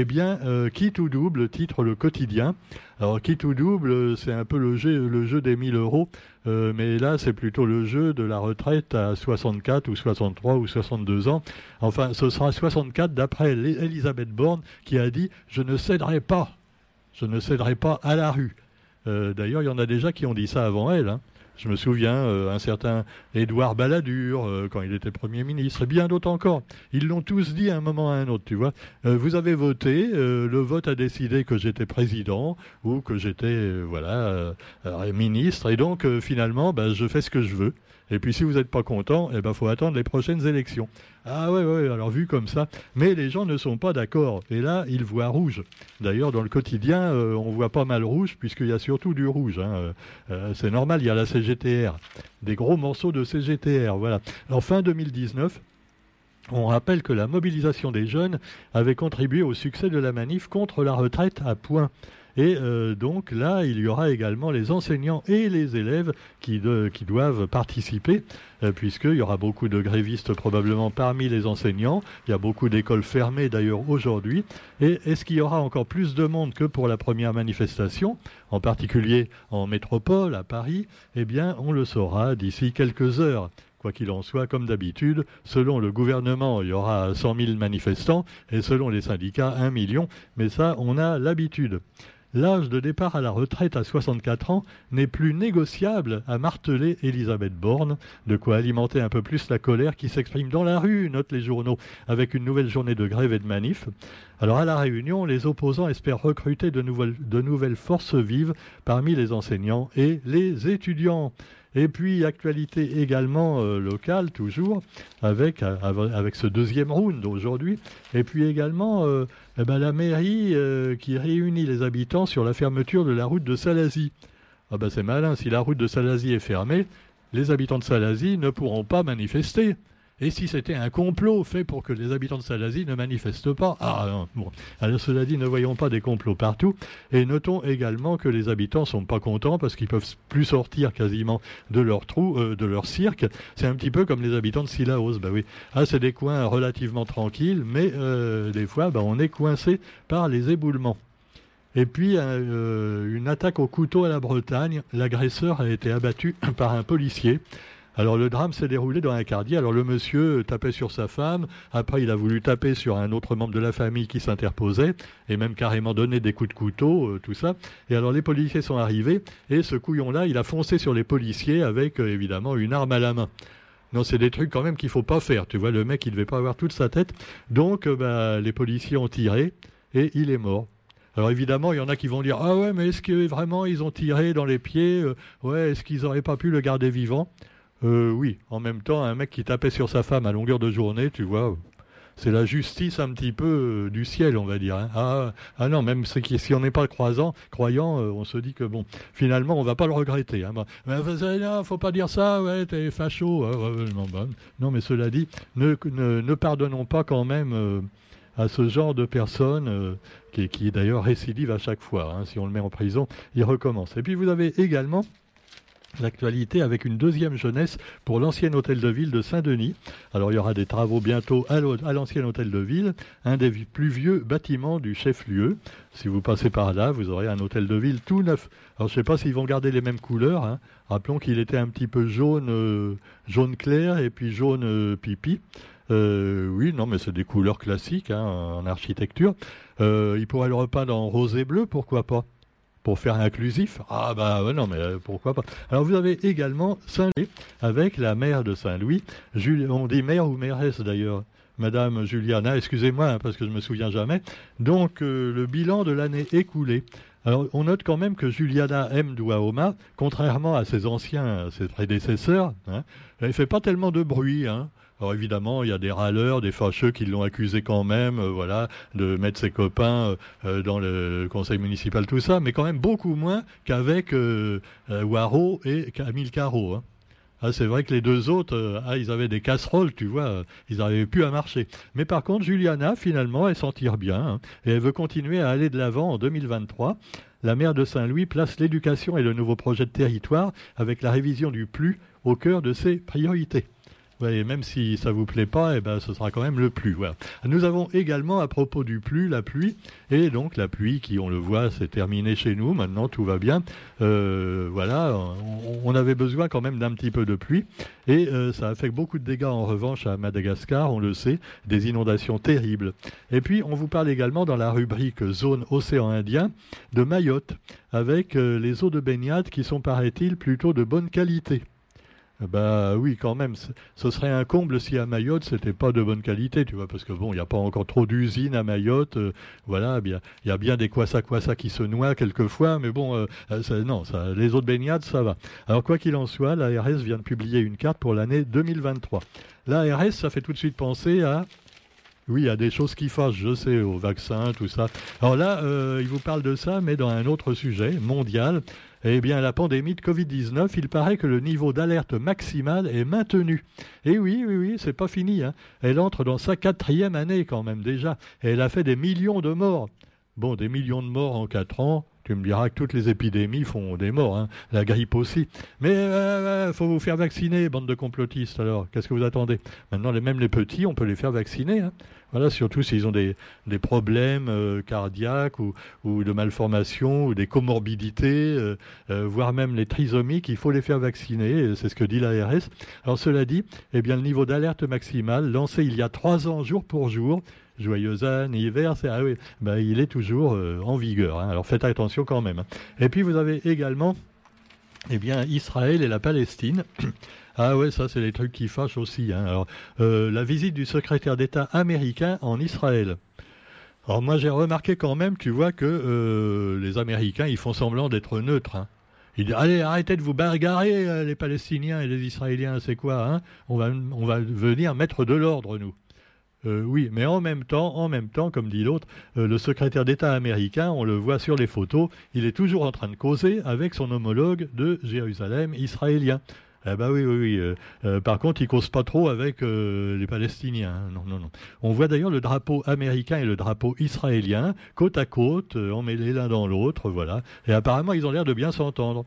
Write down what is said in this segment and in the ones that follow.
eh bien, quitte ou double, titre le quotidien. Alors, quitte ou double, c'est un peu le jeu, le jeu des 1000 euros, mais là, c'est plutôt le jeu de la retraite à 64 ou 63 ou 62 ans. Enfin, ce sera 64 d'après Elisabeth Borne qui a dit « Je ne céderai pas, je ne céderai pas à la rue ». D'ailleurs, il y en a déjà qui ont dit ça avant elle. Hein. Je me souviens, euh, un certain Édouard Balladur, euh, quand il était Premier ministre, et bien d'autres encore. Ils l'ont tous dit à un moment ou à un autre, tu vois. Euh, vous avez voté, le vote a décidé que j'étais président ou que j'étais, voilà, ministre, et donc finalement, ben, je fais ce que je veux. Et puis si vous n'êtes pas content, eh ben faut attendre les prochaines élections. Ah ouais, ouais, alors vu comme ça. Mais les gens ne sont pas d'accord. Et là, ils voient rouge. D'ailleurs, dans le quotidien, euh, on voit pas mal rouge, puisqu'il y a surtout du rouge. Hein. Euh, euh, c'est normal, il y a la CGTR. Des gros morceaux de CGTR, voilà. En fin 2019, on rappelle que la mobilisation des jeunes avait contribué au succès de la manif contre la retraite à point. Et euh, donc là, il y aura également les enseignants et les élèves qui, doivent participer, euh, puisqu'il y aura beaucoup de grévistes probablement parmi les enseignants. Il y a beaucoup d'écoles fermées d'ailleurs aujourd'hui. Et est-ce qu'il y aura encore plus de monde que pour la première manifestation, en particulier en métropole, à Paris? Eh bien, on le saura d'ici quelques heures. Quoi qu'il en soit, comme d'habitude, selon le gouvernement, il y aura 100 000 manifestants et selon les syndicats, 1 million. Mais ça, on a l'habitude. L'âge de départ à la retraite à 64 ans n'est plus négociable, a martelé Elisabeth Borne, de quoi alimenter un peu plus la colère qui s'exprime dans la rue, notent les journaux, avec une nouvelle journée de grève et de manif. Alors à la Réunion, les opposants espèrent recruter de nouvelles, de nouvelles forces vives parmi les enseignants et les étudiants. Et puis, actualité également euh, locale, toujours, avec, euh, avec ce deuxième round aujourd'hui. Et puis également, euh, eh ben, la mairie qui réunit les habitants sur la fermeture de la route de Salazie. Ah ben c'est malin, si la route de Salazie est fermée, les habitants de Salazie ne pourront pas manifester. Et si c'était un complot fait pour que les habitants de Salazie ne manifestent pas Ah non, bon. Alors cela dit, ne voyons pas des complots partout. Et notons également que les habitants sont pas contents parce qu'ils peuvent plus sortir quasiment de leur trou, euh, de leur cirque. C'est un petit peu comme les habitants de Sillaos. Bah oui. Ah, c'est des coins relativement tranquilles, mais euh, des fois, bah, on est coincé par les éboulements. Et puis, euh, une attaque au couteau à la Bretagne. L'agresseur a été abattu par un policier. Alors le drame s'est déroulé dans un quartier. Alors le monsieur tapait sur sa femme. Après, il a voulu taper sur un autre membre de la famille qui s'interposait et même carrément donner des coups de couteau, euh, tout ça. Et alors les policiers sont arrivés et ce couillon-là, il a foncé sur les policiers avec euh, évidemment une arme à la main. Non, c'est des trucs quand même qu'il faut pas faire. Tu vois, le mec, il devait pas avoir toute sa tête. Donc, euh, bah, les policiers ont tiré et il est mort. Alors évidemment, il y en a qui vont dire ah ouais, mais est-ce que vraiment ils ont tiré dans les pieds Ouais, est-ce qu'ils n'auraient pas pu le garder vivant? Euh, oui, en même temps, un mec qui tapait sur sa femme à longueur de journée, tu vois, c'est la justice un petit peu euh, du ciel, on va dire. Hein. Ah, ah, non, même si on n'est pas croisant, croyant, euh, on se dit que bon, finalement, on va pas le regretter. Hein. ne faut pas dire ça, ouais, t'es facho. Hein, non, mais cela dit, ne, pardonnons pas quand même à ce genre de personnes qui, qui d'ailleurs récidive à chaque fois. Si on le met en prison, il recommence. Et puis vous avez également L'actualité avec une deuxième jeunesse pour l'ancien hôtel de ville de Saint-Denis. Alors il y aura des travaux bientôt à l'ancien hôtel de ville, un des plus vieux bâtiments du chef-lieu. Si vous passez par là, vous aurez un hôtel de ville tout neuf. Alors je ne sais pas s'ils vont garder les mêmes couleurs. Hein. Rappelons qu'il était un petit peu jaune, euh, jaune clair et puis jaune euh, pipi. Euh, oui, non, mais c'est des couleurs classiques hein, en architecture. il pourrait le repeindre en rose et bleu, pourquoi pas pour faire inclusif Ah bah non, mais euh, pourquoi pas Alors vous avez également Saint-Louis avec la maire de Saint-Louis, on dit maire ou mairesse d'ailleurs, Madame Juliana, excusez-moi hein, parce que je me souviens jamais. Donc euh, le bilan de l'année écoulée. Alors on note quand même que Juliana M. Douaoma, contrairement à ses anciens, ses prédécesseurs, hein, elle ne fait pas tellement de bruit. Hein. Alors évidemment, il y a des râleurs, des fâcheux qui l'ont accusé quand même, euh, voilà, de mettre ses copains euh, euh, dans le conseil municipal, tout ça, mais quand même beaucoup moins qu'avec Waro et Camille Caro. Hein. Ah, c'est vrai que les deux autres, ah, ils avaient des casseroles, tu vois, ils n'arrivaient plus à marcher. Mais par contre, Juliana, finalement, elle s'en tire bien, hein, et elle veut continuer à aller de l'avant en 2023. La maire de Saint-Louis place l'éducation et le nouveau projet de territoire avec la révision du PLU au cœur de ses priorités. Ouais, même si ça vous plaît pas, eh ben, ce sera quand même le plus. Nous avons également à propos du plus, la pluie, et donc la pluie qui, on le voit, s'est terminée chez nous. Maintenant, tout va bien. Euh, voilà, on, avait besoin quand même d'un petit peu de pluie, et euh, ça a fait beaucoup de dégâts en revanche à Madagascar, on le sait, des inondations terribles. Et puis, on vous parle également dans la rubrique zone océan Indien de Mayotte, avec euh, les eaux de baignade qui sont, paraît-il, plutôt de bonne qualité. Bah oui, quand même. Ce serait un comble si à Mayotte, c'était pas de bonne qualité, tu vois, parce que bon, il n'y a pas encore trop d'usines à Mayotte. Euh, voilà, il y a bien des kwasa kwasa qui se noient quelquefois, mais bon, euh, euh, non, ça, les autres baignades, ça va. Alors quoi qu'il en soit, l'ARS vient de publier une carte pour l'année 2023. L'ARS, ça fait tout de suite penser à oui, il y a des choses qui fâchent, je sais, au vaccin, tout ça. Alors là, il vous parle de ça, mais dans un autre sujet mondial. Eh bien, la pandémie de Covid-19, il paraît que le niveau d'alerte maximale est maintenu. Et oui, oui, oui, c'est pas fini. Hein. Elle entre dans sa quatrième année quand même déjà. Et elle a fait des millions de morts. Bon, des millions de morts en quatre ans, tu me diras que toutes les épidémies font des morts, hein. la grippe aussi. Mais il euh, euh, faut vous faire vacciner, bande de complotistes. Alors, qu'est-ce que vous attendez? Maintenant, même les petits, on peut les faire vacciner. Hein. Voilà, surtout s'ils ont des, problèmes euh, cardiaques ou, de malformations ou des comorbidités, voire même les trisomiques, il faut les faire vacciner. C'est ce que dit l'ARS. Alors, cela dit, eh bien, le niveau d'alerte maximale lancé il y a trois ans, jour pour jour, joyeux anniversaire. Ah oui, bah, il est toujours euh, en vigueur. Hein. Alors faites attention quand même. Hein. Et puis vous avez également eh bien, Israël et la Palestine. Ah ouais, ça c'est les trucs qui fâchent aussi. Hein. Alors, euh, la visite du secrétaire d'État américain en Israël. Alors moi j'ai remarqué quand même, tu vois, que euh, les Américains, ils font semblant d'être neutres. Ils disent, allez, arrêtez de vous bagarrer, les Palestiniens et les Israéliens, c'est quoi va, on va venir mettre de l'ordre, nous. Euh, oui, mais en même temps, en même temps, comme dit l'autre, euh, le secrétaire d'État américain, on le voit sur les photos, il est toujours en train de causer avec son homologue de Jérusalem israélien. Eh ben oui, oui, oui. Euh, par contre, il cause pas trop avec les Palestiniens. Hein. Non, non, non. On voit d'ailleurs le drapeau américain et le drapeau israélien côte à côte, emmêlés l'un dans l'autre, voilà. Et apparemment, ils ont l'air de bien s'entendre.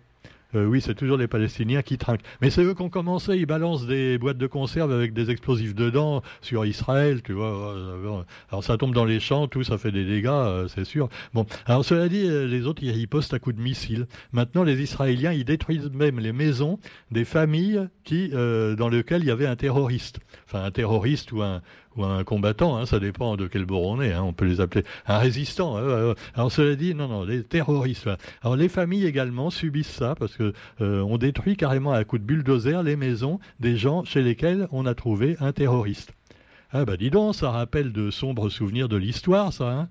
Euh, oui, c'est toujours les Palestiniens qui trinquent. Mais c'est eux qui ont commencé, ils balancent des boîtes de conserve avec des explosifs dedans sur Israël, tu vois. Alors ça tombe dans les champs, tout, ça fait des dégâts, euh, c'est sûr. Bon, alors cela dit, euh, les autres, ils ripostent à coups de missiles. Maintenant, les Israéliens, ils détruisent même les maisons des familles qui, dans lesquelles il y avait un terroriste. Enfin, un terroriste ou un, ou un combattant, hein, ça dépend de quel bord on est, hein, on peut les appeler un résistant. Hein, alors cela dit, non, non, les terroristes. Alors les familles également subissent ça parce que euh, on détruit carrément à coup de bulldozer les maisons des gens chez lesquels on a trouvé un terroriste. Ah bah dis donc, ça rappelle de sombres souvenirs de l'histoire, ça. Hein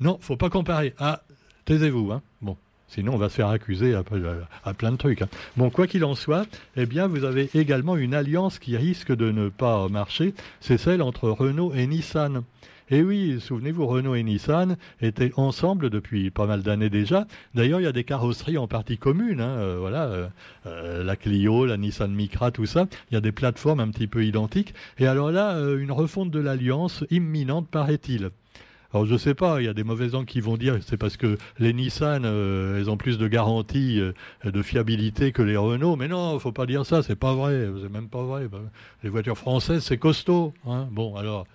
non, faut pas comparer. Ah, taisez-vous. Hein bon. Sinon, on va se faire accuser à, plein de trucs. Hein. Bon, quoi qu'il en soit, eh bien, vous avez également une alliance qui risque de ne pas marcher. C'est celle entre Renault et Nissan. Et oui, souvenez-vous, Renault et Nissan étaient ensemble depuis pas mal d'années déjà. D'ailleurs, il y a des carrosseries en partie communes. Hein, euh, voilà, euh, euh, la Clio, la Nissan Micra, tout ça. Il y a des plateformes un petit peu identiques. Et alors là, une refonte de l'alliance imminente, paraît-il. Alors je sais pas, il y a des mauvais gens qui vont dire c'est parce que les Nissan, euh, elles ont plus de garantie, euh, de fiabilité que les Renault. Mais non, faut pas dire ça, c'est pas vrai, c'est même pas vrai. Les voitures françaises, c'est costaud. Hein. Bon, alors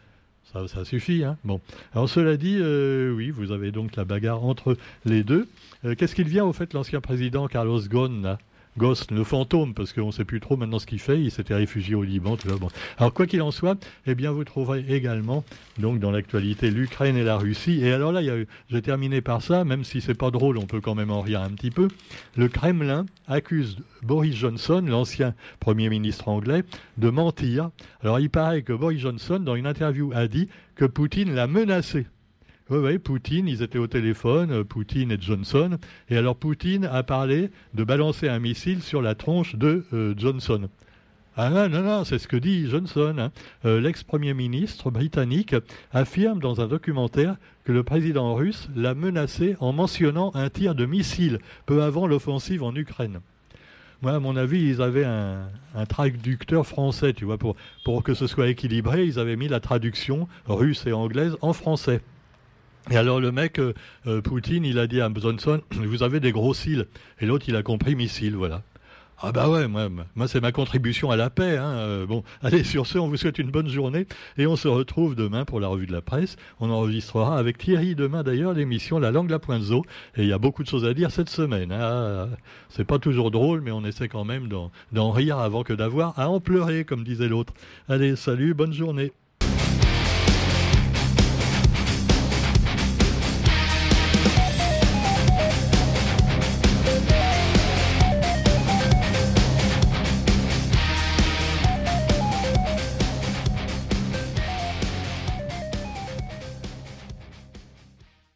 ça, suffit. Hein. Bon, alors cela dit, euh, oui, vous avez donc la bagarre entre les deux. Qu'est-ce qu'il vient au fait l'ancien président Carlos Ghosn Ghost, le fantôme, parce qu'on ne sait plus trop maintenant ce qu'il fait. Il s'était réfugié au Liban. Tout bon. Alors quoi qu'il en soit, eh bien vous trouverez également donc dans l'actualité l'Ukraine et la Russie. Et alors là, je vais terminer par ça, même si c'est pas drôle, on peut quand même en rire un petit peu. Le Kremlin accuse Boris Johnson, l'ancien premier ministre anglais, de mentir. Alors il paraît que Boris Johnson, dans une interview, a dit que Poutine l'a menacé. Oui, oui, Poutine, ils étaient au téléphone, euh, Poutine et Johnson. Et alors Poutine a parlé de balancer un missile sur la tronche de euh, Johnson. Ah non, non, non, c'est ce que dit Johnson. Hein. Euh, l'ex-premier ministre britannique affirme dans un documentaire que le président russe l'a menacé en mentionnant un tir de missile peu avant l'offensive en Ukraine. Moi, à mon avis, ils avaient un, traducteur français, tu vois, pour, pour que ce soit équilibré, ils avaient mis la traduction russe et anglaise en français. Et alors le mec, euh, euh, Poutine, il a dit à Johnson, vous avez des gros cils. Et l'autre, il a compris missile, voilà. Ah bah ouais, moi, moi c'est ma contribution à la paix. Hein. Euh, bon, allez, sur ce, on vous souhaite une bonne journée et on se retrouve demain pour la revue de la presse. On enregistrera avec Thierry demain d'ailleurs l'émission La langue la pointe zo et il y a beaucoup de choses à dire cette semaine. Hein. C'est pas toujours drôle, mais on essaie quand même d'en rire avant que d'avoir à en pleurer, comme disait l'autre. Allez, salut, bonne journée.